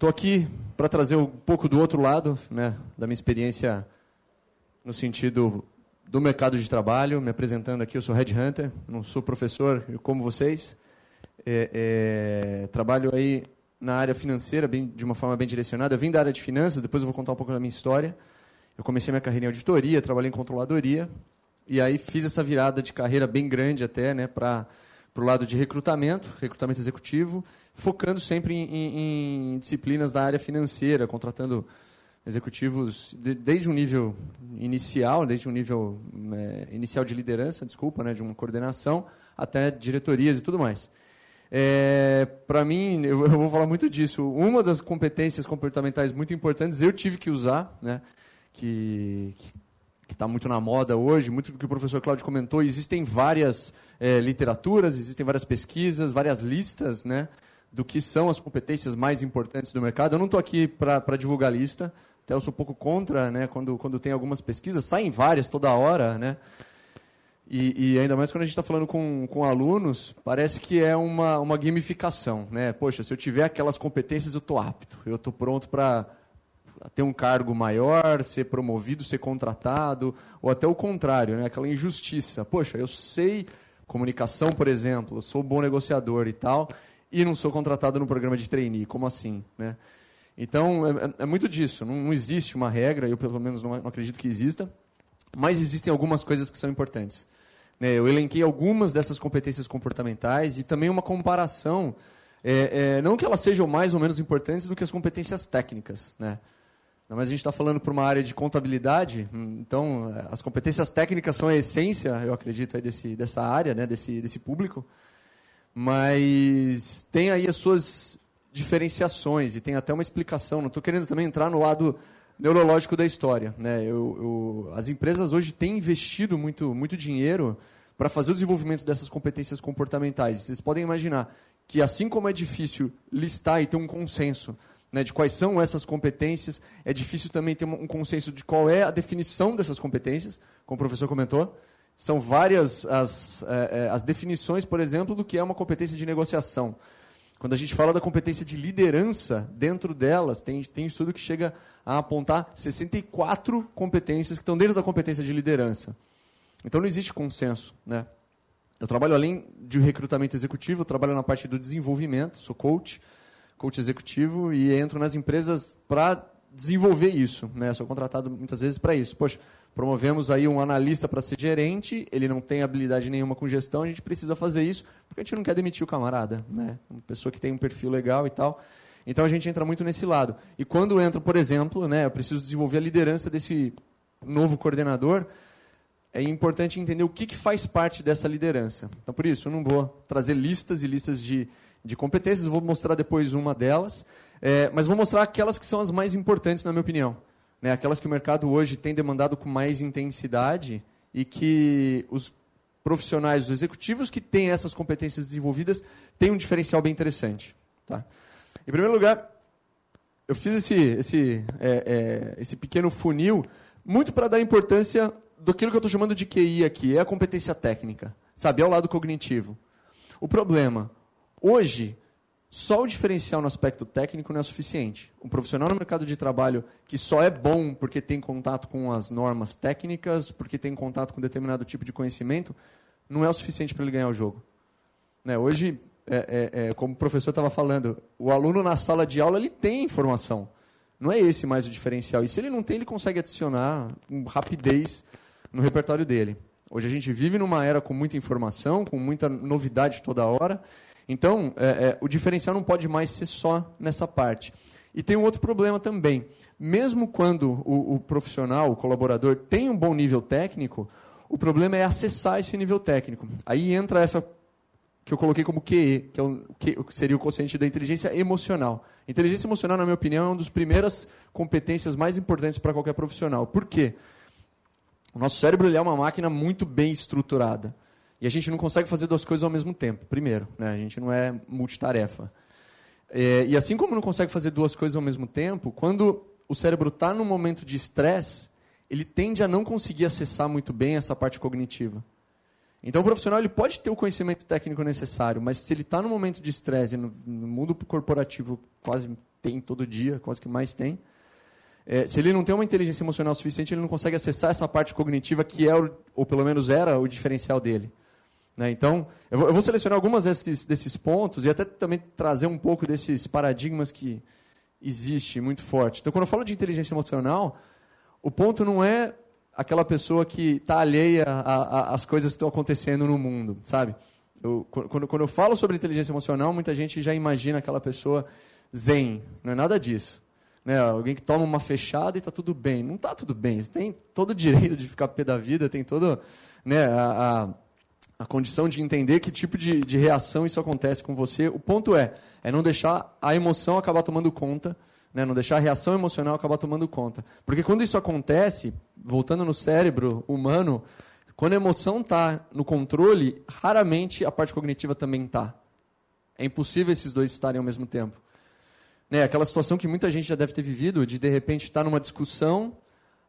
Estou aqui para trazer um pouco do outro lado, né, da minha experiência no sentido do mercado de trabalho, me apresentando aqui, eu sou headhunter, não sou professor como vocês, é, é, trabalho aí na área financeira bem, de uma forma bem direcionada, eu vim da área de finanças, depois eu vou contar um pouco da minha história, eu comecei minha carreira em auditoria, trabalhei em controladoria, e aí fiz essa virada de carreira bem grande até, né, para o lado de recrutamento, recrutamento executivo, focando sempre em, em, disciplinas da área financeira, contratando executivos de, desde um nível inicial, desde um nível é, inicial de liderança, desculpa, né, de uma coordenação, até diretorias e tudo mais. É, Para mim, eu, eu, vou falar muito disso. Uma das competências comportamentais muito importantes eu tive que usar, né, que está muito na moda hoje, muito do que o professor Cláudio comentou, existem várias é, literaturas, existem várias pesquisas, várias listas, né, do que são as competências mais importantes do mercado. Eu não estou aqui para divulgar lista, até eu sou um pouco contra, né, quando, quando tem algumas pesquisas, saem várias toda hora, né? E, e ainda mais quando a gente está falando com, com alunos, parece que é uma, uma gamificação, né? Poxa, se eu tiver aquelas competências, eu estou apto, eu estou pronto para ter um cargo maior, ser promovido, ser contratado, ou até o contrário, né? aquela injustiça. Poxa, eu sei comunicação, por exemplo, eu sou bom negociador e tal, e não sou contratado no programa de trainee, como assim? Né? Então, é, é, muito disso. Não, não, existe uma regra, eu pelo menos não, não, acredito que exista, mas existem algumas coisas que são importantes. Né? Eu elenquei algumas dessas competências comportamentais e também uma comparação, é, é, não que elas sejam mais ou menos importantes do que as competências técnicas. Né? Mas a gente está falando para uma área de contabilidade, então as competências técnicas são a essência, eu acredito, desse, dessa área, né? desse, desse público. Mas tem aí as suas diferenciações e tem até uma explicação. Não estou querendo também entrar no lado neurológico da história. Né? Eu, eu, as empresas hoje têm investido muito, muito dinheiro para fazer o desenvolvimento dessas competências comportamentais. Vocês podem imaginar que, assim como é difícil listar e ter um consenso né, de quais são essas competências, é difícil também ter um consenso de qual é a definição dessas competências, como o professor comentou. São várias as, é, é as definições, por exemplo, do que é uma competência de negociação. Quando a gente fala da competência de liderança, dentro delas, tem, tem estudo que chega a apontar 64 competências que estão dentro da competência de liderança. Então não existe consenso. Né? Eu trabalho além de recrutamento executivo, eu trabalho na parte do desenvolvimento, sou coach, coach executivo, e entro nas empresas para desenvolver isso. Né? Sou contratado muitas vezes para isso. Poxa, promovemos aí um analista para ser gerente, ele não tem habilidade nenhuma com gestão, a gente precisa fazer isso, porque a gente não quer demitir o camarada, né? Uma pessoa que tem um perfil legal e tal. Então a gente entra muito nesse lado. E quando entra, por exemplo, né, eu preciso desenvolver a liderança desse novo coordenador, é importante entender o que, que faz parte dessa liderança. Então, por isso, eu não vou trazer listas e listas de, de competências, vou mostrar depois uma delas, é, mas vou mostrar aquelas que são as mais importantes, na minha opinião né, aquelas que o mercado hoje tem demandado com mais intensidade e que os profissionais, os executivos que têm essas competências desenvolvidas têm um diferencial bem interessante. Tá? Em primeiro lugar, eu fiz esse, esse, é, é, esse pequeno funil muito para dar importância do que eu estou chamando de QI aqui, é a competência técnica, sabe, é o lado cognitivo. O problema, hoje, só o diferencial no aspecto técnico não é suficiente. Um profissional no mercado de trabalho que só é bom porque tem contato com as normas técnicas, porque tem contato com determinado tipo de conhecimento, não é o suficiente para ele ganhar o jogo. Né? Hoje, é, é, é, como o professor estava falando, o aluno na sala de aula ele tem informação. Não é esse mais o diferencial. E se ele não tem, ele consegue adicionar com rapidez no repertório dele. Hoje a gente vive numa era com muita informação, com muita novidade toda hora. Então, é, é, o diferencial não pode mais ser só nessa parte. E tem um outro problema também. Mesmo quando o, o, profissional, o colaborador, tem um bom nível técnico, o problema é acessar esse nível técnico. Aí entra essa que eu coloquei como QE, que, é que seria o consciente da inteligência emocional. Inteligência emocional, na minha opinião, é uma das primeiras competências mais importantes para qualquer profissional. Por quê? O nosso cérebro é uma máquina muito bem estruturada. E a gente não consegue fazer duas coisas ao mesmo tempo, primeiro. Né? A gente não é multitarefa. É, e assim como não consegue fazer duas coisas ao mesmo tempo, quando o cérebro está num momento de estresse, ele tende a não conseguir acessar muito bem essa parte cognitiva. Então, o profissional ele pode ter o conhecimento técnico necessário, mas se ele está num momento de estresse, no, no mundo corporativo quase tem todo dia, quase que mais tem. É, se ele não tem uma inteligência emocional suficiente, ele não consegue acessar essa parte cognitiva que é, ou pelo menos era, o diferencial dele. Né? Então, eu vou, eu vou, selecionar algumas desses, desses pontos e até também trazer um pouco desses paradigmas que existe muito forte. Então, quando eu falo de inteligência emocional, o ponto não é aquela pessoa que está alheia às coisas que estão acontecendo no mundo, sabe? Eu, quando, quando eu falo sobre inteligência emocional, muita gente já imagina aquela pessoa zen. Não é nada disso. Né? Alguém que toma uma fechada e está tudo bem. Não está tudo bem. Você tem todo o direito de ficar pé da vida, tem todo né, a, a, a, condição de entender que tipo de, de reação isso acontece com você. O ponto é, é não deixar a emoção acabar tomando conta, né? não deixar a reação emocional acabar tomando conta. Porque quando isso acontece, voltando no cérebro humano, quando a emoção está no controle, raramente a parte cognitiva também está. É impossível esses dois estarem ao mesmo tempo. Né, aquela situação que muita gente já deve ter vivido, de de repente estar tá numa discussão,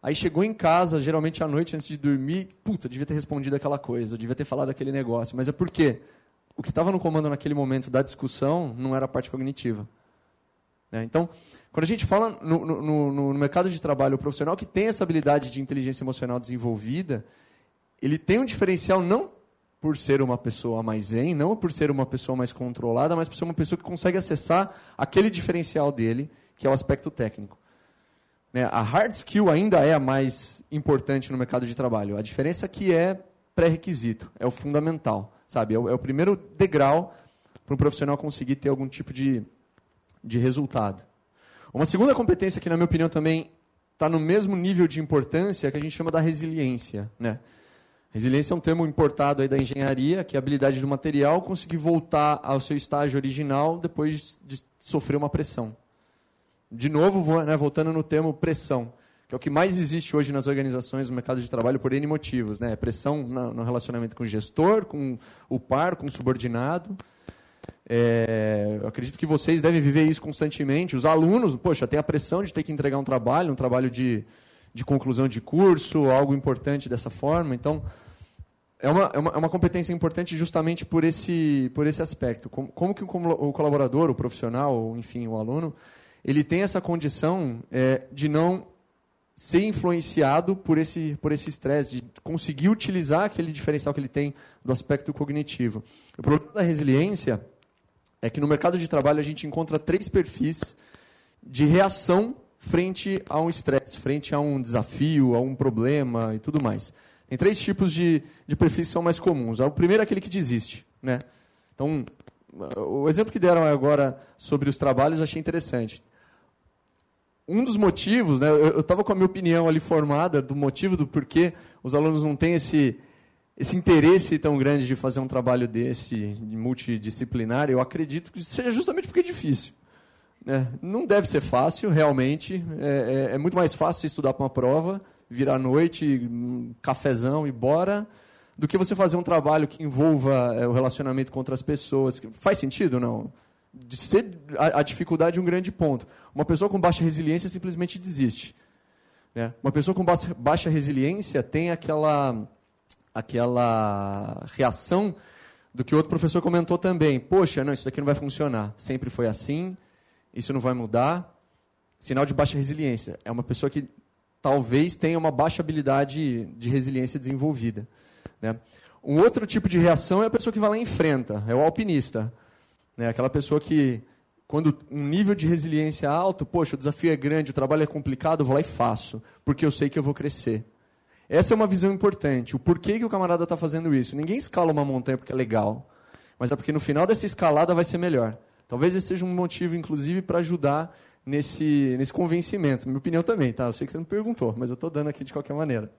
aí chegou em casa, geralmente à noite, antes de dormir, puta, devia ter respondido aquela coisa, devia ter falado aquele negócio. Mas é porque o que estava no comando naquele momento da discussão não era a parte cognitiva. Né? Então, quando a gente fala no, no, no, mercado de trabalho, o profissional que tem essa habilidade de inteligência emocional desenvolvida, ele tem um diferencial não por ser uma pessoa mais zen, não por ser uma pessoa mais controlada, mas por ser uma pessoa que consegue acessar aquele diferencial dele, que é o aspecto técnico. Né? A hard skill ainda é a mais importante no mercado de trabalho. A diferença é que é pré-requisito, é o fundamental, sabe? É o, é o primeiro degrau para um profissional conseguir ter algum tipo de, de resultado. Uma segunda competência que, na minha opinião, também está no mesmo nível de importância é que a gente chama da resiliência, né? Resiliência é um termo importado aí da engenharia, que é a habilidade do material conseguir voltar ao seu estágio original depois de sofrer uma pressão. De novo, né, voltando no termo pressão, que é o que mais existe hoje nas organizações no mercado de trabalho por N motivos. Né? Pressão no relacionamento com o gestor, com o par, com o subordinado. É, eu acredito que vocês devem viver isso constantemente. Os alunos, poxa, tem a pressão de ter que entregar um trabalho, um trabalho de de conclusão de curso, algo importante dessa forma. Então, é uma, é uma, é uma competência importante justamente por esse, por esse aspecto. Como, como que o, o colaborador, o profissional, enfim, o aluno, ele tem essa condição é, de não ser influenciado por esse por esse estresse, de conseguir utilizar aquele diferencial que ele tem do aspecto cognitivo. O problema da resiliência é que no mercado de trabalho a gente encontra três perfis de reação frente a um estresse, frente a um desafio, a um problema e tudo mais. Tem três tipos de, de perfis que são mais comuns. O primeiro é aquele que desiste. Né? Então, o exemplo que deram agora sobre os trabalhos achei interessante. Um dos motivos, né, eu estava com a minha opinião ali formada do motivo do porquê os alunos não têm esse, esse interesse tão grande de fazer um trabalho desse, multidisciplinar, eu acredito que seja justamente porque é difícil. É, não deve ser fácil, realmente. É, é, é muito mais fácil estudar para uma prova, virar à noite, cafezão e bora, do que você fazer um trabalho que envolva é, o relacionamento com outras pessoas. Faz sentido não? De ser a, a, dificuldade é um grande ponto. Uma pessoa com baixa resiliência simplesmente desiste. Né? Uma pessoa com baixa, baixa resiliência tem aquela, aquela reação do que outro professor comentou também. Poxa, não, isso daqui não vai funcionar. Sempre foi assim isso não vai mudar. Sinal de baixa resiliência. É uma pessoa que talvez tenha uma baixa habilidade de resiliência desenvolvida. Né? Um outro tipo de reação é a pessoa que vai lá e enfrenta, é o alpinista. Né? Aquela pessoa que, quando um nível de resiliência alto, poxa, o desafio é grande, o trabalho é complicado, eu vou lá e faço, porque eu sei que eu vou crescer. Essa é uma visão importante. O porquê que o camarada está fazendo isso? Ninguém escala uma montanha porque é legal, mas é porque no final dessa escalada vai ser melhor. Talvez esse seja um motivo, inclusive, para ajudar nesse, nesse convencimento. Minha opinião também, tá? Eu sei que você não perguntou, mas eu estou dando aqui de qualquer maneira.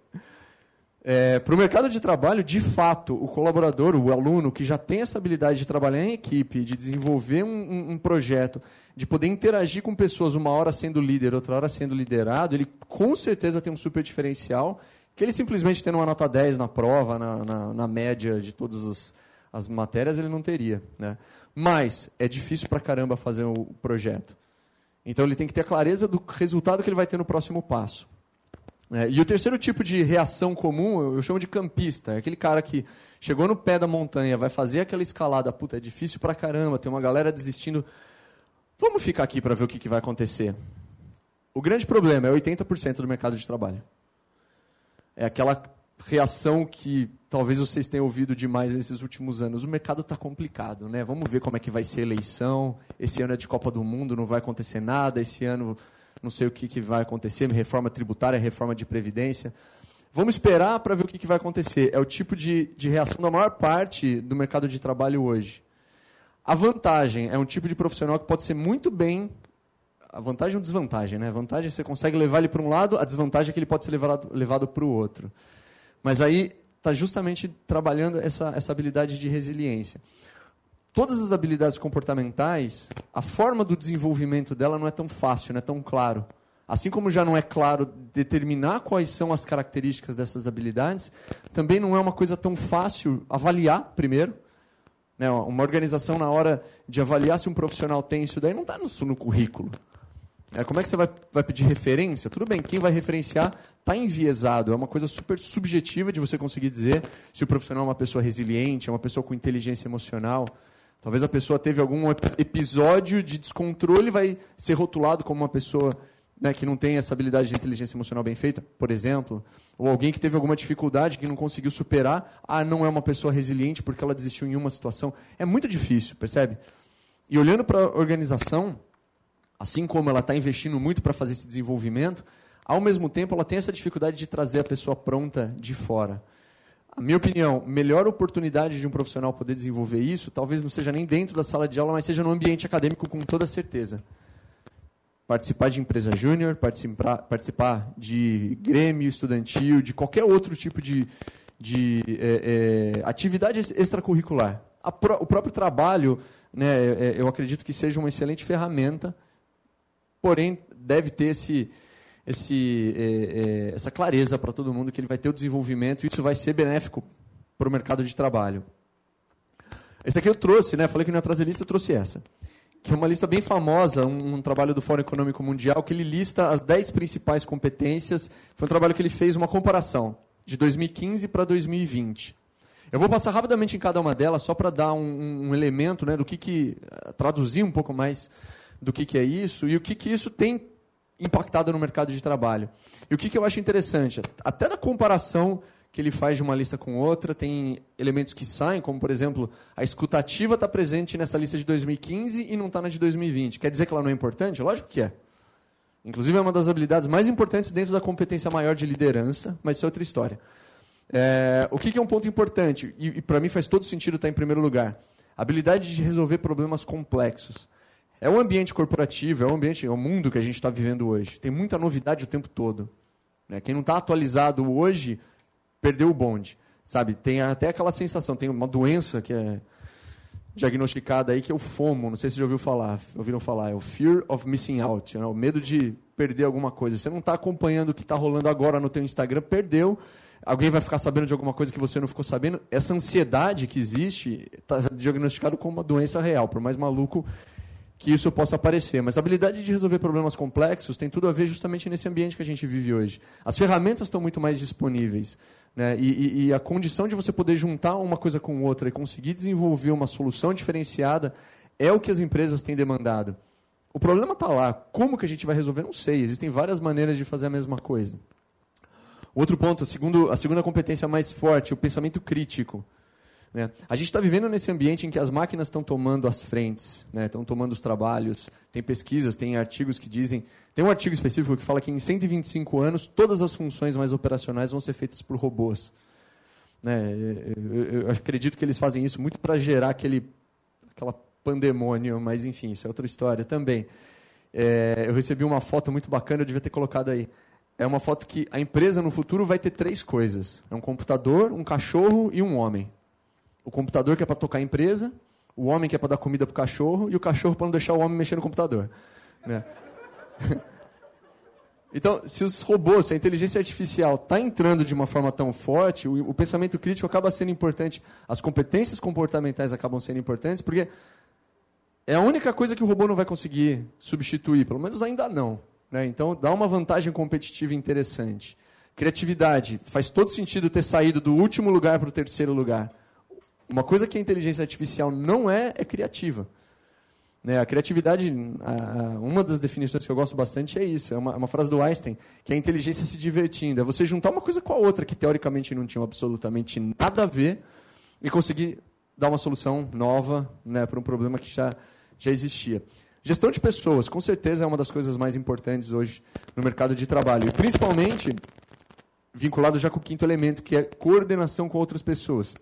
É, para o mercado de trabalho, de fato, o colaborador, o aluno que já tem essa habilidade de trabalhar em equipe, de desenvolver um, um, projeto, de poder interagir com pessoas, uma hora sendo líder, outra hora sendo liderado, ele com certeza tem um super diferencial, que ele simplesmente tendo uma nota 10 na prova, na, na, na média de todas as, as matérias, ele não teria. Né? Mas é difícil pra caramba fazer o projeto. Então ele tem que ter a clareza do resultado que ele vai ter no próximo passo. É, e o terceiro tipo de reação comum, eu chamo de campista. É aquele cara que chegou no pé da montanha, vai fazer aquela escalada, puta, é difícil pra caramba, tem uma galera desistindo. Vamos ficar aqui para ver o que, que vai acontecer. O grande problema é 80% do mercado de trabalho. É aquela reação que talvez vocês tenham ouvido demais nesses últimos anos. O mercado está complicado, né? Vamos ver como é que vai ser a eleição. Esse ano é de Copa do Mundo, não vai acontecer nada. Esse ano não sei o que, que vai acontecer, reforma tributária, reforma de previdência. Vamos esperar para ver o que, que vai acontecer. É o tipo de, de reação da maior parte do mercado de trabalho hoje. A vantagem é um tipo de profissional que pode ser muito bem. A vantagem ou desvantagem, né? A vantagem é que você consegue levar ele para um lado, a desvantagem é que ele pode ser levado, levado para o outro. Mas aí está justamente trabalhando essa, essa habilidade de resiliência. Todas as habilidades comportamentais, a forma do desenvolvimento dela não é tão fácil, não é tão claro. Assim como já não é claro determinar quais são as características dessas habilidades, também não é uma coisa tão fácil avaliar primeiro. Né? Uma organização, na hora de avaliar se um profissional tem isso daí, não está no, no currículo. É, como é que você vai, vai pedir referência? Tudo bem, quem vai referenciar está enviesado. É uma coisa super subjetiva de você conseguir dizer se o profissional é uma pessoa resiliente, é uma pessoa com inteligência emocional. Talvez a pessoa teve algum episódio de descontrole vai ser rotulado como uma pessoa né, que não tem essa habilidade de inteligência emocional bem feita, por exemplo. Ou alguém que teve alguma dificuldade que não conseguiu superar. Ah, não é uma pessoa resiliente porque ela desistiu em uma situação. É muito difícil, percebe? E olhando para a organização assim como ela está investindo muito para fazer esse desenvolvimento, ao mesmo tempo ela tem essa dificuldade de trazer a pessoa pronta de fora. A minha opinião, melhor oportunidade de um profissional poder desenvolver isso, talvez não seja nem dentro da sala de aula, mas seja no ambiente acadêmico com toda certeza. Participar de empresa júnior, participar, participar de grêmio estudantil, de qualquer outro tipo de, de é, é, atividade extracurricular. Pro, o próprio trabalho, né, é, eu acredito que seja uma excelente ferramenta porém deve ter esse, esse, é, é, essa clareza para todo mundo que ele vai ter o desenvolvimento e isso vai ser benéfico para o mercado de trabalho. Esse aqui eu trouxe, né? Falei que não ia trazer lista, eu trouxe essa. Que é uma lista bem famosa, um, um, trabalho do Fórum Econômico Mundial, que ele lista as 10 principais competências. Foi um trabalho que ele fez uma comparação de 2015 para 2020. Eu vou passar rapidamente em cada uma delas, só para dar um, um, elemento né, do que, que. traduzir um pouco mais do que, que é isso e o que, que isso tem impactado no mercado de trabalho. E o que, que eu acho interessante, até na comparação que ele faz de uma lista com outra, tem elementos que saem, como, por exemplo, a escutativa está presente nessa lista de 2015 e não está na de 2020. Quer dizer que ela não é importante? Lógico que é. Inclusive, é uma das habilidades mais importantes dentro da competência maior de liderança, mas isso é outra história. É, o que, que, é um ponto importante, e, e para mim faz todo sentido estar em primeiro lugar? Habilidade de resolver problemas complexos. É o ambiente corporativo, é o ambiente, é o mundo que a gente está vivendo hoje. Tem muita novidade o tempo todo. Né? Quem não está atualizado hoje perdeu o bonde, sabe? Tem até aquela sensação, tem uma doença que é diagnosticada aí que é o FOMO, não sei se já ouviu falar, ouviram falar, é o Fear of Missing Out, né? o medo de perder alguma coisa. Você não está acompanhando o que está rolando agora no teu Instagram, perdeu. Alguém vai ficar sabendo de alguma coisa que você não ficou sabendo. Essa ansiedade que existe está diagnosticada como uma doença real, por mais maluco que isso possa aparecer. Mas a habilidade de resolver problemas complexos tem tudo a ver justamente nesse ambiente que a gente vive hoje. As ferramentas estão muito mais disponíveis. Né? E, e, e, a condição de você poder juntar uma coisa com outra e conseguir desenvolver uma solução diferenciada é o que as empresas têm demandado. O problema está lá. Como que a gente vai resolver? Não sei. Existem várias maneiras de fazer a mesma coisa. Outro ponto, a, segundo, a segunda competência mais forte, o pensamento crítico. Né? A gente está vivendo nesse ambiente em que as máquinas estão tomando as frentes, né? estão tomando os trabalhos. Tem pesquisas, tem artigos que dizem. Tem um artigo específico que fala que em 125 anos todas as funções mais operacionais vão ser feitas por robôs. Né? Eu acredito que eles fazem isso muito para gerar aquele aquela pandemônio, mas enfim, isso é outra história também. É, eu recebi uma foto muito bacana, eu devia ter colocado aí. É uma foto que a empresa no futuro vai ter três coisas: é um computador, um cachorro e um homem. O computador que é para tocar a empresa, o homem que é para dar comida para o cachorro e o cachorro para não deixar o homem mexer no computador. Né? Então, se os robôs, se a inteligência artificial está entrando de uma forma tão forte, o, o, pensamento crítico acaba sendo importante, as competências comportamentais acabam sendo importantes, porque é a única coisa que o robô não vai conseguir substituir, pelo menos ainda não. Né? Então, dá uma vantagem competitiva interessante. Criatividade, faz todo sentido ter saído do último lugar para o terceiro lugar. Uma coisa que a inteligência artificial não é, é criativa. Né? A criatividade, a, a, uma das definições que eu gosto bastante é isso, é uma, uma, frase do Einstein, que é a inteligência se divertindo. É você juntar uma coisa com a outra que teoricamente não tinham absolutamente nada a ver e conseguir dar uma solução nova né, para um problema que já, já existia. Gestão de pessoas, com certeza, é uma das coisas mais importantes hoje no mercado de trabalho. E principalmente vinculado já com o quinto elemento, que é coordenação com outras pessoas.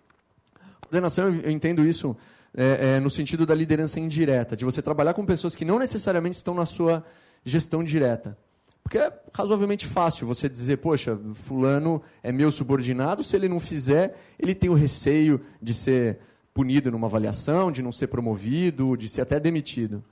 Coordenação, eu entendo isso é, é, no sentido da liderança indireta, de você trabalhar com pessoas que não necessariamente estão na sua gestão direta. Porque é razoavelmente fácil você dizer, poxa, fulano é meu subordinado, se ele não fizer, ele tem o receio de ser punido numa avaliação, de não ser promovido, de ser até demitido.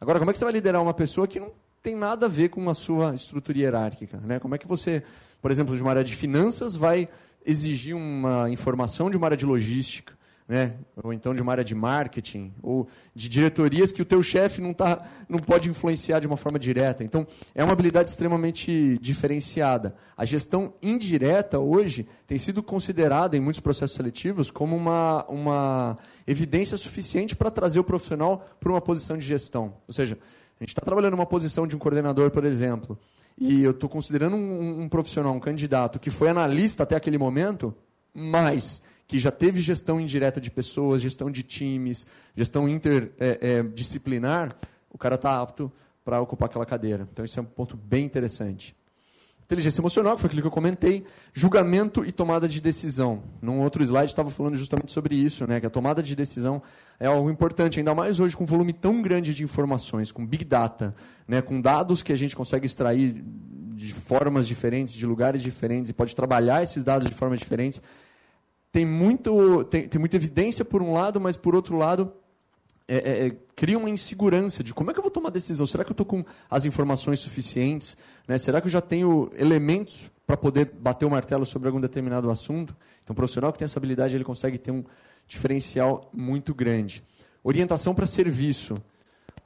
Agora, como é que você vai liderar uma pessoa que não tem nada a ver com a sua estrutura hierárquica? Né? Como é que você, por exemplo, de uma área de finanças, vai exigir uma informação de uma área de logística? né? ou então de uma área de marketing, ou de diretorias que o teu chefe não, tá, não pode influenciar de uma forma direta. Então, é uma habilidade extremamente diferenciada. A gestão indireta, hoje, tem sido considerada, em muitos processos seletivos, como uma, uma evidência suficiente para trazer o profissional para uma posição de gestão. Ou seja, a gente está trabalhando numa posição de um coordenador, por exemplo, e eu estou considerando um, um profissional, um candidato, que foi analista até aquele momento, mas que já teve gestão indireta de pessoas, gestão de times, gestão interdisciplinar, é, é, o cara está apto para ocupar aquela cadeira. Então, isso é um ponto bem interessante. Inteligência emocional, que foi aquilo que eu comentei, julgamento e tomada de decisão. Num outro slide estava falando justamente sobre isso, né, que a tomada de decisão é algo importante, ainda mais hoje com um volume tão grande de informações, com big data, né, com dados que a gente consegue extrair de formas diferentes, de lugares diferentes, e pode trabalhar esses dados de formas diferentes tem, muito, tem, tem muita evidência por um lado, mas por outro lado é, é, é, cria uma insegurança de como é que eu vou tomar decisão. Será que eu estou com as informações suficientes? Né? Será que eu já tenho elementos para poder bater o martelo sobre algum determinado assunto? Então, o profissional que tem essa habilidade ele consegue ter um diferencial muito grande. Orientação para serviço.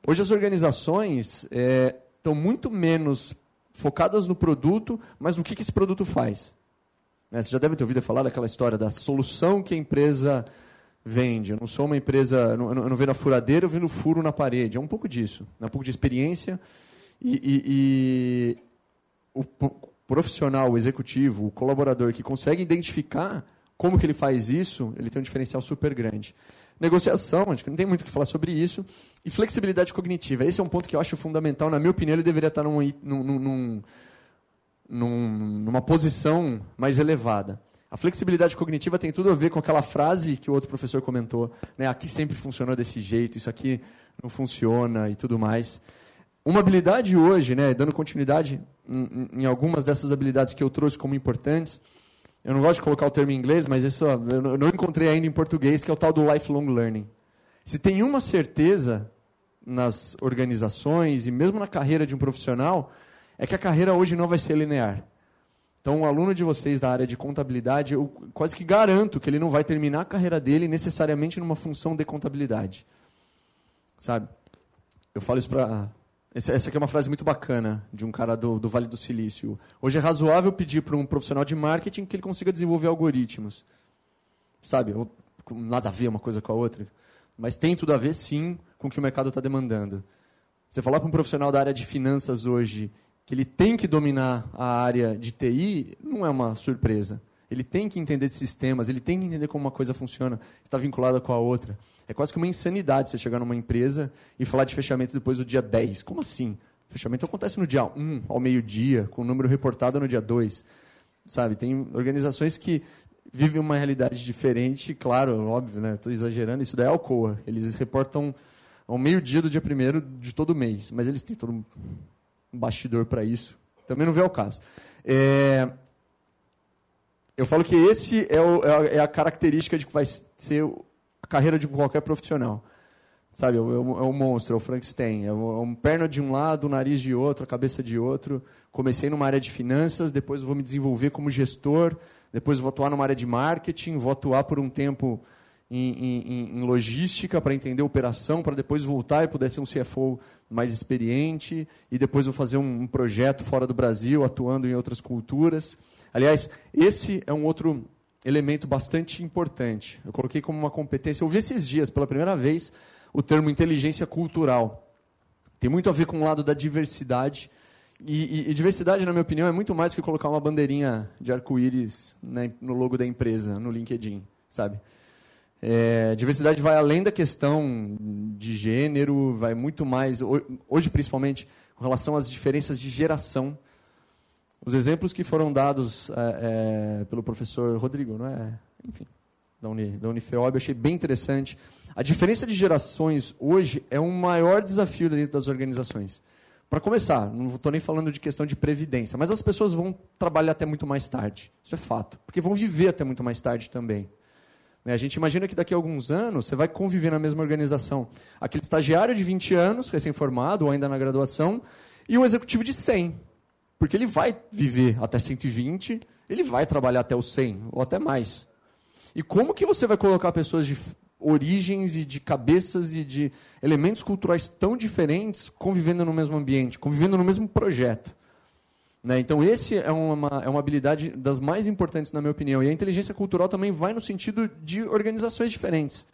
Hoje as organizações estão é, muito menos focadas no produto, mas no que, que esse produto faz. Né? Você já deve ter ouvido falar daquela história da solução que a empresa vende. Eu não sou uma empresa, eu não, vendo a furadeira, eu vendo furo na parede. É um pouco disso, é um pouco de experiência e, e, e o profissional, o executivo, o colaborador que consegue identificar como que ele faz isso, ele tem um diferencial super grande. Negociação, acho que não tem muito o que falar sobre isso. E flexibilidade cognitiva. Esse é um ponto que eu acho fundamental. Na minha opinião, ele deveria estar num, num num, numa posição mais elevada. A flexibilidade cognitiva tem tudo a ver com aquela frase que o outro professor comentou, né? Aqui sempre funcionou desse jeito, isso aqui não funciona e tudo mais. Uma habilidade hoje, né, dando continuidade em, em algumas dessas habilidades que eu trouxe como importantes, eu não gosto de colocar o termo em inglês, mas isso eu não encontrei ainda em português, que é o tal do lifelong learning. Se tem uma certeza nas organizações e mesmo na carreira de um profissional, é que a carreira hoje não vai ser linear. Então, um aluno de vocês da área de contabilidade, eu quase que garanto que ele não vai terminar a carreira dele necessariamente numa função de contabilidade. Sabe? Eu falo isso para. Essa aqui é uma frase muito bacana de um cara do, do Vale do Silício. Hoje é razoável pedir para um profissional de marketing que ele consiga desenvolver algoritmos. Sabe? Nada a ver uma coisa com a outra. Mas tem tudo a ver, sim, com o que o mercado está demandando. Você falar para um profissional da área de finanças hoje que ele tem que dominar a área de TI, não é uma surpresa. Ele tem que entender de sistemas, ele tem que entender como uma coisa funciona, está vinculada com a outra. É quase que uma insanidade você chegar numa empresa e falar de fechamento depois do dia 10. Como assim? Fechamento acontece no dia 1, ao meio-dia, com o número reportado no dia 2. Sabe, tem organizações que vivem uma realidade diferente, claro, óbvio, né? Estou exagerando, isso daí é Alcoa. Eles reportam ao meio-dia do dia 1 de todo mês, mas eles têm todo um bastidor para isso. Também não vê o caso. É, eu falo que esse é, o, é, a é característica de que vai ser a carreira de qualquer profissional. Sabe, é um, é um monstro, é o Frankenstein. É um, é um perna de um lado, o nariz de outro, a cabeça de outro. Comecei numa área de finanças, depois vou me desenvolver como gestor, depois vou atuar numa área de marketing, vou atuar por um tempo em, em, em logística para entender operação, para depois voltar e poder ser um CFO mais experiente, e depois vou fazer um, um projeto fora do Brasil, atuando em outras culturas. Aliás, esse é um outro elemento bastante importante. Eu coloquei como uma competência. Eu vi esses dias, pela primeira vez, o termo inteligência cultural. Tem muito a ver com o lado da diversidade. E, e, e diversidade, na minha opinião, é muito mais que colocar uma bandeirinha de arco-íris né, no logo da empresa, no LinkedIn, sabe? É, diversidade vai além da questão de gênero, vai muito mais, hoje principalmente, com relação às diferenças de geração. Os exemplos que foram dados é, é, pelo professor Rodrigo, não é? Enfim, da, Uni, da Unifeob, eu achei bem interessante. A diferença de gerações hoje é um maior desafio dentro das organizações. Para começar, não estou nem falando de questão de previdência, mas as pessoas vão trabalhar até muito mais tarde. Isso é fato. Porque vão viver até muito mais tarde também. Né, a gente imagina que daqui a alguns anos você vai conviver na mesma organização. Aquele estagiário de 20 anos, recém-formado ou ainda na graduação, e um executivo de 100. Porque ele vai viver até 120, ele vai trabalhar até os 100 ou até mais. E como que você vai colocar pessoas de origens e de cabeças e de elementos culturais tão diferentes convivendo no mesmo ambiente, convivendo no mesmo projeto. Né? Então, esse é uma, é uma habilidade das mais importantes, na minha opinião. E a inteligência cultural também vai no sentido de organizações diferentes.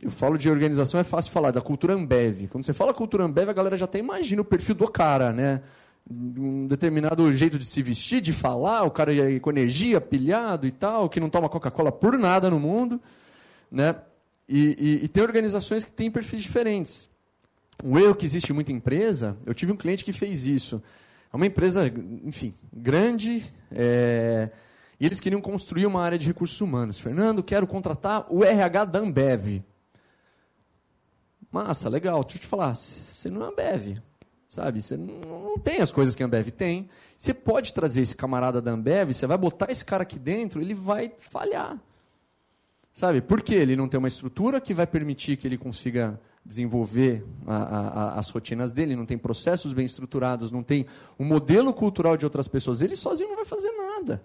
Eu falo de organização, é fácil falar, da cultura Ambev. Quando você fala cultura Ambev, a galera já até imagina o perfil do cara, né? um determinado jeito de se vestir, de falar, o cara com energia, pilhado e tal, que não toma Coca-Cola por nada no mundo. Né? E, e, e, tem organizações que têm perfis diferentes. Um erro que existe em muita empresa, eu tive um cliente que fez isso. É uma empresa, enfim, grande, é, e eles queriam construir uma área de recursos humanos. Fernando, quero contratar o RH da Ambev. Massa, legal. Deixa eu te falar, você não é Ambev, sabe? Você não, tem as coisas que a Ambev tem. Você pode trazer esse camarada da Ambev, você vai botar esse cara aqui dentro, ele vai falhar. Sabe? Porque ele não tem uma estrutura que vai permitir que ele consiga desenvolver a, a, as rotinas dele, não tem processos bem estruturados, não tem um modelo cultural de outras pessoas. Ele sozinho não vai fazer nada.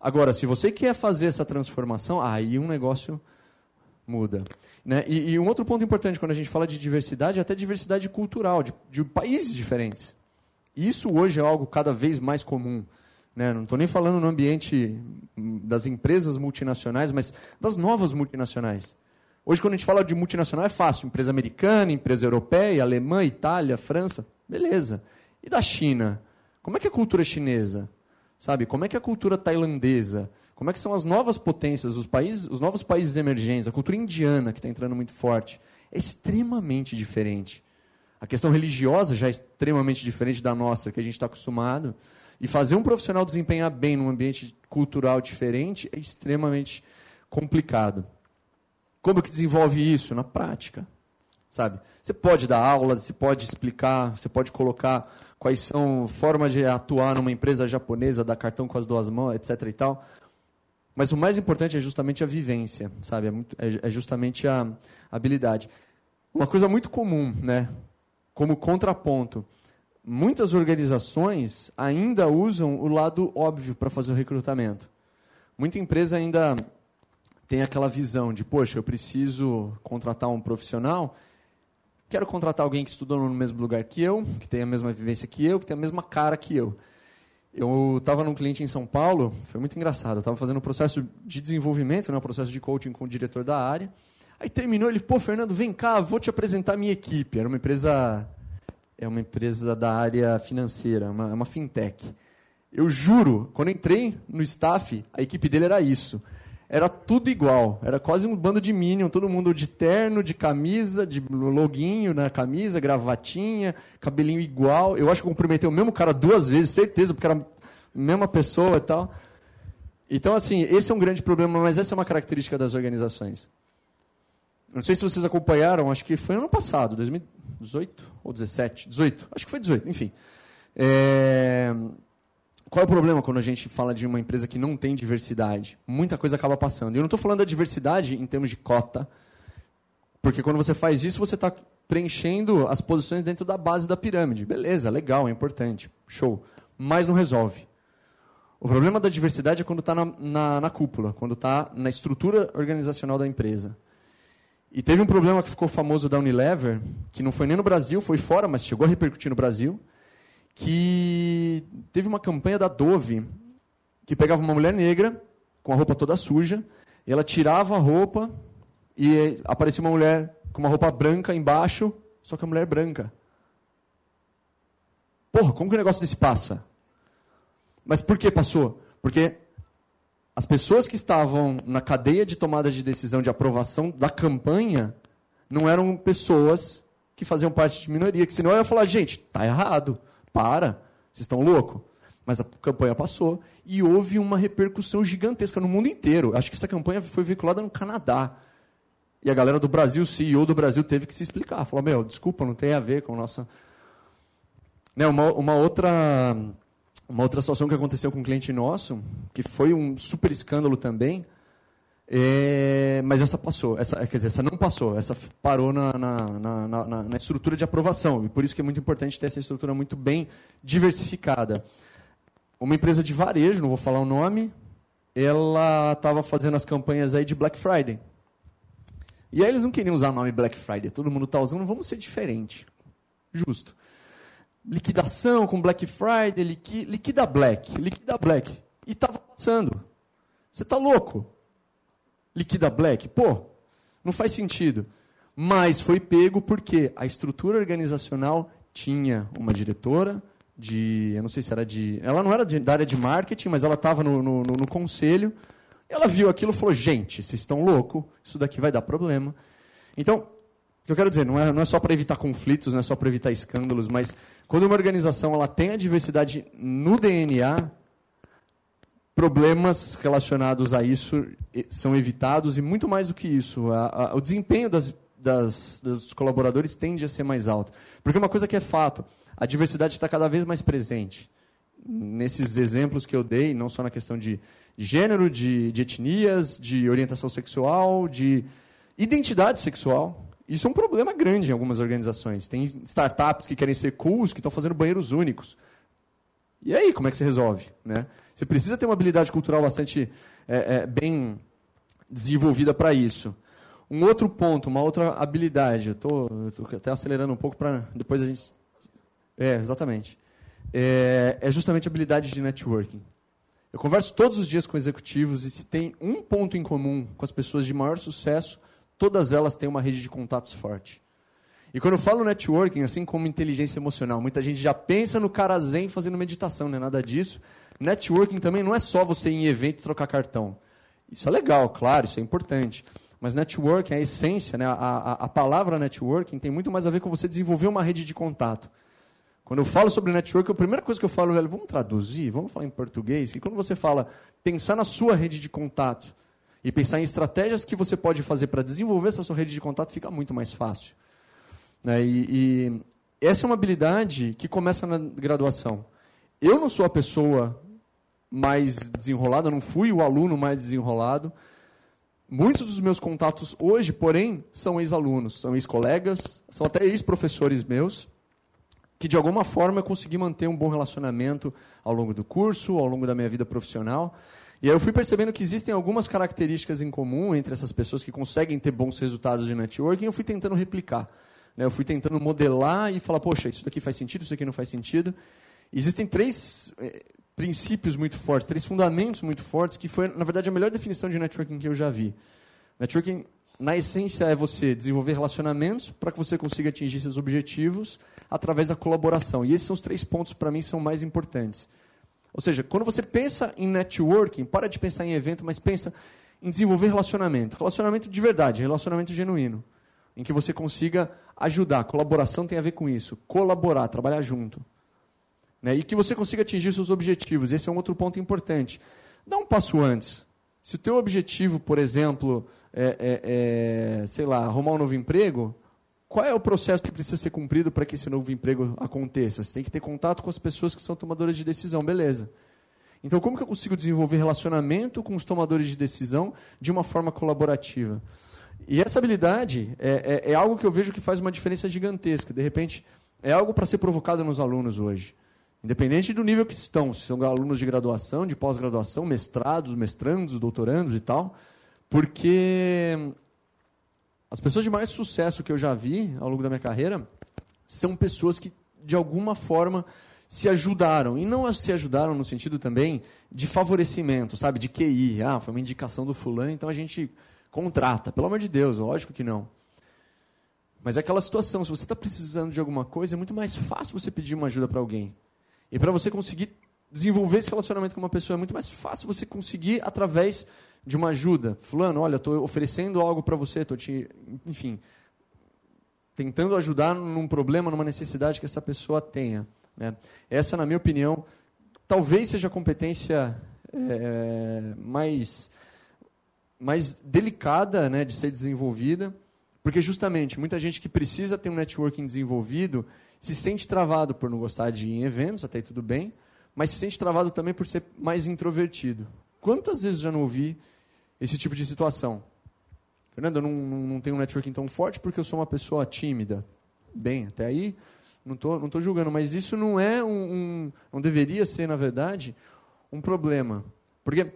Agora, se você quer fazer essa transformação, aí um negócio muda. Né? E, e, um outro ponto importante quando a gente fala de diversidade é até diversidade cultural, de, de países diferentes. Isso hoje é algo cada vez mais comum. Né? Não estou nem falando no ambiente das empresas multinacionais, mas das novas multinacionais. Hoje, quando a gente fala de multinacional, é fácil. Empresa americana, empresa europeia, alemã, Itália, França. Beleza. E da China? Como é que é a cultura chinesa? Sabe? Como é que é a cultura tailandesa? Como é que são as novas potências, os, países, os novos países emergentes? A cultura indiana, que está entrando muito forte. É extremamente diferente. A questão religiosa já é extremamente diferente da nossa, que a gente está acostumado. E fazer um profissional desempenhar bem num ambiente cultural diferente é extremamente complicado. Como que desenvolve isso? Na prática. Sabe? Você pode dar aulas, você pode explicar, você pode colocar quais são formas de atuar numa empresa japonesa, dar cartão com as duas mãos, etc. e tal. Mas o mais importante é justamente a vivência, sabe? É, muito, é, é justamente a habilidade. Uma coisa muito comum, né? Como contraponto muitas organizações ainda usam o lado óbvio para fazer o recrutamento. Muita empresa ainda tem aquela visão de, poxa, eu preciso contratar um profissional, quero contratar alguém que estudou no mesmo lugar que eu, que tem a mesma vivência que eu, que tem a mesma cara que eu. Eu estava num cliente em São Paulo, foi muito engraçado, eu estava fazendo um processo de desenvolvimento, né, um processo de coaching com o diretor da área, aí terminou, ele, pô, Fernando, vem cá, vou te apresentar a minha equipe. Era uma empresa é uma empresa da área financeira, uma, é uma fintech. Eu juro, quando entrei no staff, a equipe dele era isso. Era tudo igual. Era quase um bando de Minion, todo mundo de terno, de camisa, de loguinho na camisa, gravatinha, cabelinho igual. Eu acho que cumprimentei o mesmo cara duas vezes, certeza, porque era a mesma pessoa e tal. Então, assim, esse é um grande problema, mas essa é uma característica das organizações. Não sei se vocês acompanharam, acho que foi ano passado, 2018 ou 17? 18, acho que foi 18, enfim. É... Qual é o problema quando a gente fala de uma empresa que não tem diversidade? Muita coisa acaba passando. Eu não estou falando da diversidade em termos de cota, porque quando você faz isso, você está preenchendo as posições dentro da base da pirâmide. Beleza, legal, é importante, show. Mas não resolve. O problema da diversidade é quando está na, na, na cúpula, quando está na estrutura organizacional da empresa. E teve um problema que ficou famoso da Unilever, que não foi nem no Brasil, foi fora, mas chegou a repercutir no Brasil, que teve uma campanha da Dove, que pegava uma mulher negra, com a roupa toda suja, e ela tirava a roupa e aparecia uma mulher com uma roupa branca embaixo, só que a mulher é branca. Porra, como que o negócio desse passa? Mas por que passou? Porque as pessoas que estavam na cadeia de tomada de decisão de aprovação da campanha não eram pessoas que faziam parte de minoria, que senão eu ia falar, gente, tá errado, para, vocês estão loucos. Mas a campanha passou e houve uma repercussão gigantesca no mundo inteiro. Acho que essa campanha foi veiculada no Canadá. E a galera do Brasil, o CEO do Brasil, teve que se explicar. Falou, meu, desculpa, não tem a ver com a nossa... Né, uma, uma outra uma outra situação que aconteceu com um cliente nosso, que foi um super escândalo também, é, mas essa passou, essa, quer dizer, essa não passou, essa parou na, na, na, na, na estrutura de aprovação, e por isso que é muito importante ter essa estrutura muito bem diversificada. Uma empresa de varejo, não vou falar o nome, ela estava fazendo as campanhas aí de Black Friday. E aí eles não queriam usar o nome Black Friday, todo mundo está usando, vamos ser diferente. Justo liquidação com Black Friday, liqui, liquida Black, liquida Black. E estava passando. Você está louco? Liquida Black? Pô, não faz sentido. Mas foi pego porque a estrutura organizacional tinha uma diretora de. Eu não sei se era de. Ela não era de, da área de marketing, mas ela estava no, no, no, conselho. Ela viu aquilo e falou: gente, vocês estão loucos, isso daqui vai dar problema. Então, o que eu quero dizer, não é, não é só para evitar conflitos, não é só para evitar escândalos, mas quando uma organização ela tem a diversidade no DNA, problemas relacionados a isso são evitados e muito mais do que isso, a, a, o desempenho das, das, dos colaboradores tende a ser mais alto. Porque uma coisa que é fato, a diversidade está cada vez mais presente. Nesses exemplos que eu dei, não só na questão de gênero, de, de etnias, de orientação sexual, de identidade sexual, isso é um problema grande em algumas organizações. Tem startups que querem ser cools, que estão fazendo banheiros únicos. E aí, como é que você resolve? Né? Você precisa ter uma habilidade cultural bastante é, é, bem desenvolvida para isso. Um outro ponto, uma outra habilidade, estou até acelerando um pouco para depois a gente. É, exatamente. É, é justamente a habilidade de networking. Eu converso todos os dias com executivos e se tem um ponto em comum com as pessoas de maior sucesso, todas elas têm uma rede de contatos forte. E quando eu falo networking, assim como inteligência emocional, muita gente já pensa no cara zen fazendo meditação, não é nada disso. Networking também não é só você ir em evento e trocar cartão. Isso é legal, claro, isso é importante. Mas networking, a essência, né, a, a, a palavra networking tem muito mais a ver com você desenvolver uma rede de contato. Quando eu falo sobre networking, a primeira coisa que eu falo, velho, vamos traduzir, vamos falar em português. E quando você fala pensar na sua rede de contato, e pensar em estratégias que você pode fazer para desenvolver essa sua rede de contato fica muito mais fácil. Né? E, e, essa é uma habilidade que começa na graduação. Eu não sou a pessoa mais desenrolada, não fui o aluno mais desenrolado. Muitos dos meus contatos hoje, porém, são ex-alunos, são ex-colegas, são até ex-professores meus, que de alguma forma eu consegui manter um bom relacionamento ao longo do curso, ao longo da minha vida profissional. E aí eu fui percebendo que existem algumas características em comum entre essas pessoas que conseguem ter bons resultados de networking eu fui tentando replicar. Né? Eu fui tentando modelar e falar, poxa, isso daqui faz sentido, isso aqui não faz sentido. Existem três eh, princípios muito fortes, três fundamentos muito fortes, que foi, na verdade, a melhor definição de networking que eu já vi. Networking, na essência, é você desenvolver relacionamentos para que você consiga atingir seus objetivos através da colaboração. E esses são os três pontos, para mim, são mais importantes. Ou seja, quando você pensa em networking, para de pensar em evento, mas pensa em desenvolver relacionamento. Relacionamento de verdade, relacionamento genuíno. Em que você consiga ajudar. Colaboração tem a ver com isso. Colaborar, trabalhar junto. Né? E que você consiga atingir seus objetivos. Esse é um outro ponto importante. Dá um passo antes. Se o teu objetivo, por exemplo, é, é, é sei lá, arrumar um novo emprego, qual é o processo que precisa ser cumprido para que esse novo emprego aconteça? Você tem que ter contato com as pessoas que são tomadoras de decisão, beleza. Então, como que eu consigo desenvolver relacionamento com os tomadores de decisão de uma forma colaborativa? E essa habilidade é, é, é algo que eu vejo que faz uma diferença gigantesca. De repente, é algo para ser provocado nos alunos hoje. Independente do nível que estão, se são alunos de graduação, de pós-graduação, mestrados, mestrandos, doutorandos e tal, porque as pessoas de mais sucesso que eu já vi ao longo da minha carreira são pessoas que, de alguma forma, se ajudaram. E não se ajudaram no sentido também de favorecimento, sabe? De QI. Ah, foi uma indicação do fulano, então a gente contrata. Pelo amor de Deus, lógico que não. Mas é aquela situação, se você está precisando de alguma coisa, é muito mais fácil você pedir uma ajuda para alguém. E para você conseguir desenvolver esse relacionamento com uma pessoa, é muito mais fácil você conseguir através de uma ajuda. Fulano, olha, estou oferecendo algo para você, estou te. Enfim, tentando ajudar num problema, numa necessidade que essa pessoa tenha. Né? Essa, na minha opinião, talvez seja a competência é, mais, mais delicada né, de ser desenvolvida, porque justamente muita gente que precisa ter um networking desenvolvido se sente travado por não gostar de ir em eventos, até tudo bem, mas se sente travado também por ser mais introvertido. Quantas vezes já não ouvi esse tipo de situação? Fernando, eu não, não tenho um networking tão forte porque eu sou uma pessoa tímida. Bem, até aí não estou não tô julgando, mas isso não é um, um, não deveria ser, na verdade, um problema. Porque,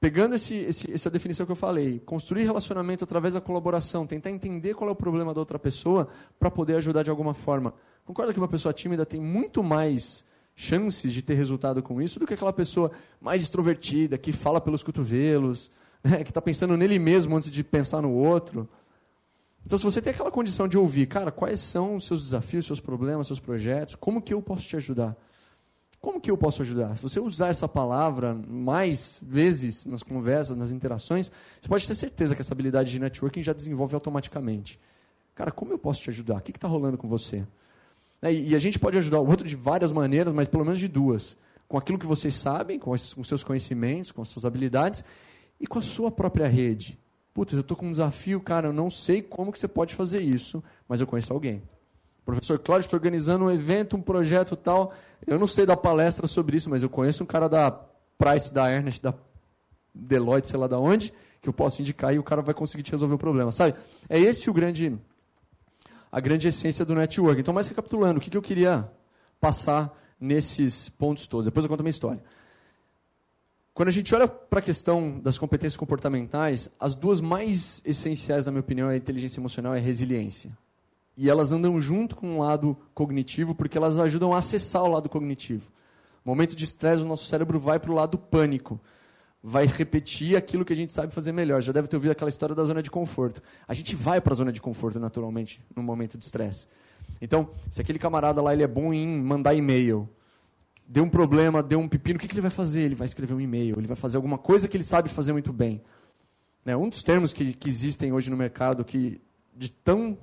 pegando esse, esse, essa definição que eu falei, construir relacionamento através da colaboração, tentar entender qual é o problema da outra pessoa para poder ajudar de alguma forma. Concorda que uma pessoa tímida tem muito mais chances de ter resultado com isso do que aquela pessoa mais extrovertida, que fala pelos cotovelos, né, que está pensando nele mesmo antes de pensar no outro. Então, se você tem aquela condição de ouvir, cara, quais são os seus desafios, seus problemas, seus projetos, como que eu posso te ajudar? Como que eu posso ajudar? Se você usar essa palavra mais vezes nas conversas, nas interações, você pode ter certeza que essa habilidade de networking já desenvolve automaticamente. Cara, como eu posso te ajudar? O que está rolando com você? É, e a gente pode ajudar o outro de várias maneiras, mas pelo menos de duas. Com aquilo que vocês sabem, com os seus conhecimentos, com as suas habilidades, e com a sua própria rede. Putz, eu estou com um desafio, cara, eu não sei como que você pode fazer isso, mas eu conheço alguém. Professor Cláudio, estou organizando um evento, um projeto tal. Eu não sei dar palestra sobre isso, mas eu conheço um cara da Price, da Ernest, da Deloitte, sei lá da onde, que eu posso indicar e o cara vai conseguir te resolver o problema, sabe? É esse o grande, a grande essência do network. Então, mais recapitulando, o que, que eu queria passar nesses pontos todos? Depois eu conto a minha história. Quando a gente olha para a questão das competências comportamentais, as duas mais essenciais, na minha opinião, é a inteligência emocional e a resiliência. E elas andam junto com o lado cognitivo, porque elas ajudam a acessar o lado cognitivo. Momento de estresse, o nosso cérebro vai para o lado pânico. Vai repetir aquilo que a gente sabe fazer melhor. Já deve ter ouvido aquela história da zona de conforto. A gente vai para a zona de conforto naturalmente no momento de estresse. Então, se aquele camarada lá ele é bom em mandar e-mail, deu um problema, deu um pepino, o que, que ele vai fazer? Ele vai escrever um e-mail, ele vai fazer alguma coisa que ele sabe fazer muito bem. Né? Um dos termos que, que existem hoje no mercado que de tão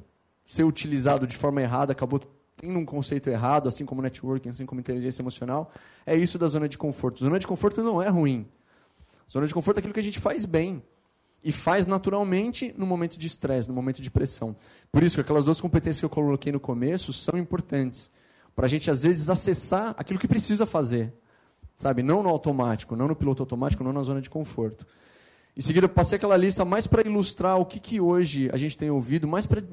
ser utilizado de forma errada, acabou tendo um conceito errado, assim como networking, assim como inteligência emocional, é isso da zona de conforto. Zona de conforto não é ruim. Zona de conforto é aquilo que a gente faz bem. E faz naturalmente no momento de estresse, no momento de pressão. Por isso que aquelas duas competências que eu coloquei no começo são importantes. Para a gente, às vezes, acessar aquilo que precisa fazer. Sabe? Não no automático, não no piloto automático, não na zona de conforto. Em seguida, eu passei aquela lista mais para ilustrar o que, que hoje a gente tem ouvido, mais para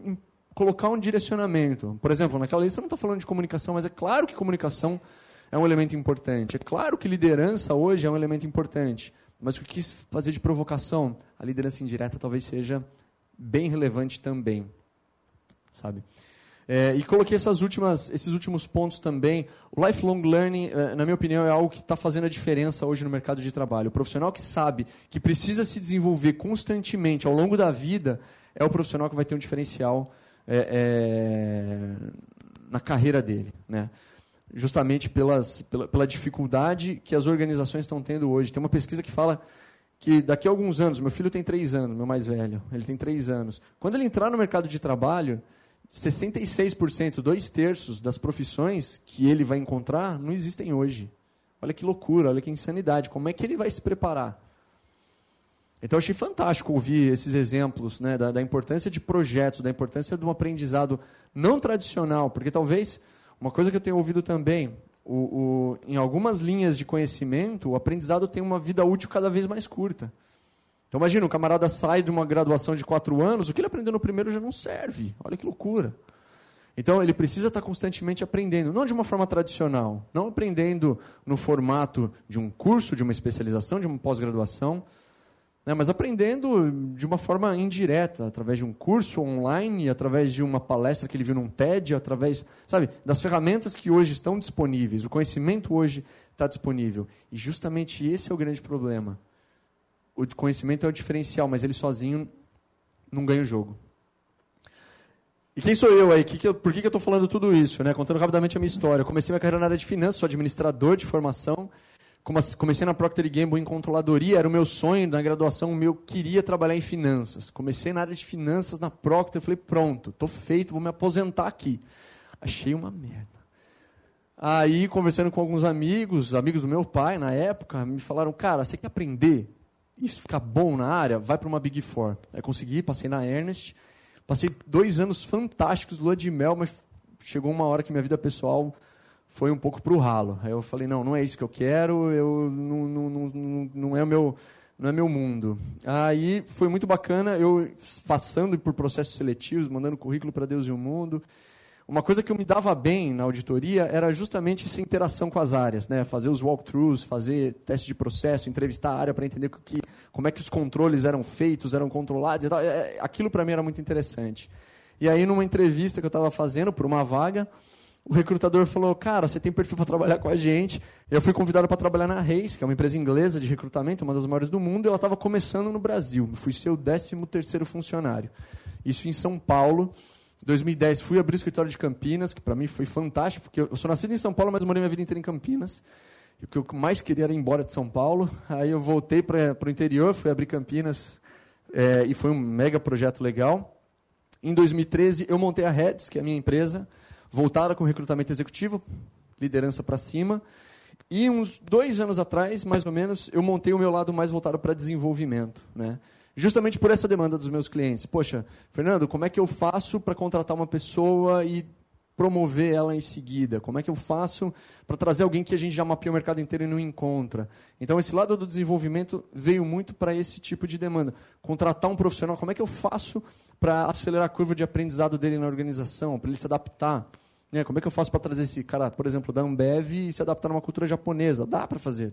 colocar um direcionamento. Por exemplo, naquela lista eu não estou falando de comunicação, mas é claro que comunicação é um elemento importante. É claro que liderança hoje é um elemento importante. Mas o que quis fazer de provocação, a liderança indireta talvez seja bem relevante também. Sabe? É, e coloquei essas últimas, esses últimos pontos também. O lifelong learning, é, na minha opinião, é algo que está fazendo a diferença hoje no mercado de trabalho. O profissional que sabe que precisa se desenvolver constantemente ao longo da vida é o profissional que vai ter um diferencial é, é, na carreira dele, né? justamente pelas, pela, pela dificuldade que as organizações estão tendo hoje. Tem uma pesquisa que fala que daqui a alguns anos, meu filho tem três anos, meu mais velho, ele tem três anos. Quando ele entrar no mercado de trabalho, 66%, dois terços das profissões que ele vai encontrar não existem hoje. Olha que loucura, olha que insanidade. Como é que ele vai se preparar? Então, achei fantástico ouvir esses exemplos né, da, da, importância de projetos, da importância de um aprendizado não tradicional, porque talvez uma coisa que eu tenho ouvido também, o, o, em algumas linhas de conhecimento, o aprendizado tem uma vida útil cada vez mais curta. Então, imagina, um camarada sai de uma graduação de quatro anos, o que ele aprendeu no primeiro já não serve. Olha que loucura. Então, ele precisa estar constantemente aprendendo, não de uma forma tradicional, não aprendendo no formato de um curso, de uma especialização, de uma pós-graduação, né, mas aprendendo de uma forma indireta, através de um curso online, através de uma palestra que ele viu num TED, através, sabe, das ferramentas que hoje estão disponíveis. O conhecimento hoje está disponível. E justamente esse é o grande problema. O conhecimento é o diferencial, mas ele sozinho não ganha o jogo. E quem sou eu aí? Que que eu, por que, que eu estou falando tudo isso? Né? Contando rapidamente a minha história. Eu comecei minha carreira na área de finanças, sou administrador de formação. Comecei na Procter Gamble em controladoria, era o meu sonho na graduação, eu queria trabalhar em finanças. Comecei na área de finanças na Procter, falei, pronto, estou feito, vou me aposentar aqui. Achei uma merda. Aí, conversando com alguns amigos, amigos do meu pai na época, me falaram, cara, você quer aprender e ficar bom na área? Vai para uma Big Four. Aí consegui, passei na Ernest, Passei dois anos fantásticos, lua de mel, mas chegou uma hora que minha vida pessoal foi um pouco para o ralo. Aí eu falei, não, não é isso que eu quero, eu, não, não, não, não, é meu, não é meu mundo. Aí foi muito bacana, eu passando por processos seletivos, mandando currículo para Deus e o mundo, uma coisa que eu me dava bem na auditoria era justamente essa interação com as áreas, né? fazer os walkthroughs, fazer teste de processo, entrevistar a área para entender que, como é que os controles eram feitos, eram controlados e tal. É, é, aquilo para mim era muito interessante. E aí, numa entrevista que eu estava fazendo por uma vaga, o recrutador falou: Cara, você tem perfil para trabalhar com a gente. Eu fui convidado para trabalhar na Reis, que é uma empresa inglesa de recrutamento, uma das maiores do mundo, e ela estava começando no Brasil. Fui seu 13 terceiro funcionário. Isso em São Paulo. Em 2010 fui abrir o escritório de Campinas, que para mim foi fantástico, porque eu sou nascido em São Paulo, mas morei minha vida inteira em Campinas. E o que eu mais queria era ir embora de São Paulo. Aí eu voltei para o interior, fui abrir Campinas, é, e foi um mega projeto legal. Em 2013, eu montei a Reds, que é a minha empresa, voltada com recrutamento executivo, liderança para cima. E uns dois anos atrás, mais ou menos, eu montei o meu lado mais voltado para desenvolvimento. Né? justamente por essa demanda dos meus clientes. Poxa, Fernando, como é que eu faço para contratar uma pessoa e promover ela em seguida? Como é que eu faço para trazer alguém que a gente já mapeou o mercado inteiro e não encontra? Então, esse lado do desenvolvimento veio muito para esse tipo de demanda. Contratar um profissional, como é que eu faço para acelerar a curva de aprendizado dele na organização, para ele se adaptar? Né? Como é que eu faço para trazer esse cara, por exemplo, da Ambev e se adaptar numa cultura japonesa? Dá para fazer.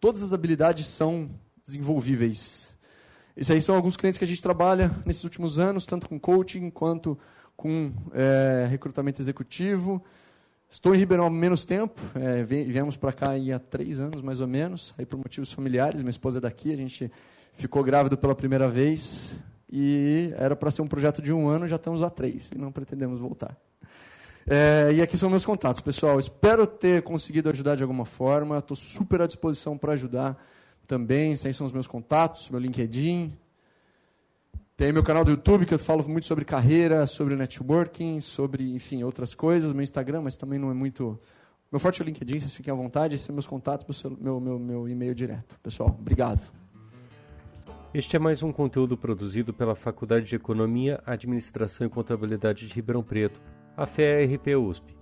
Todas as habilidades são desenvolvíveis. Esses aí são alguns clientes que a gente trabalha nesses últimos anos, tanto com coaching quanto com é, recrutamento executivo. Estou em Ribeirão há menos tempo, é, viemos para cá há três anos, mais ou menos, aí por motivos familiares, minha esposa é daqui, a gente ficou grávido pela primeira vez, e era para ser um projeto de um ano, já estamos há três, e não pretendemos voltar. É, e aqui são meus contatos, pessoal. Espero ter conseguido ajudar de alguma forma, estou super à disposição para ajudar também. Esses são os meus contatos, meu LinkedIn. Tem meu canal do YouTube, que eu falo muito sobre carreira, sobre networking, sobre, enfim, outras coisas. Meu Instagram, mas também não é muito... Meu forte é o LinkedIn, vocês fiquem à vontade. Esses são meus contatos, meu, meu, meu e-mail direto. Pessoal, obrigado. Este é mais um conteúdo produzido pela Faculdade de Economia, Administração e Contabilidade de Ribeirão Preto, a FERP USP.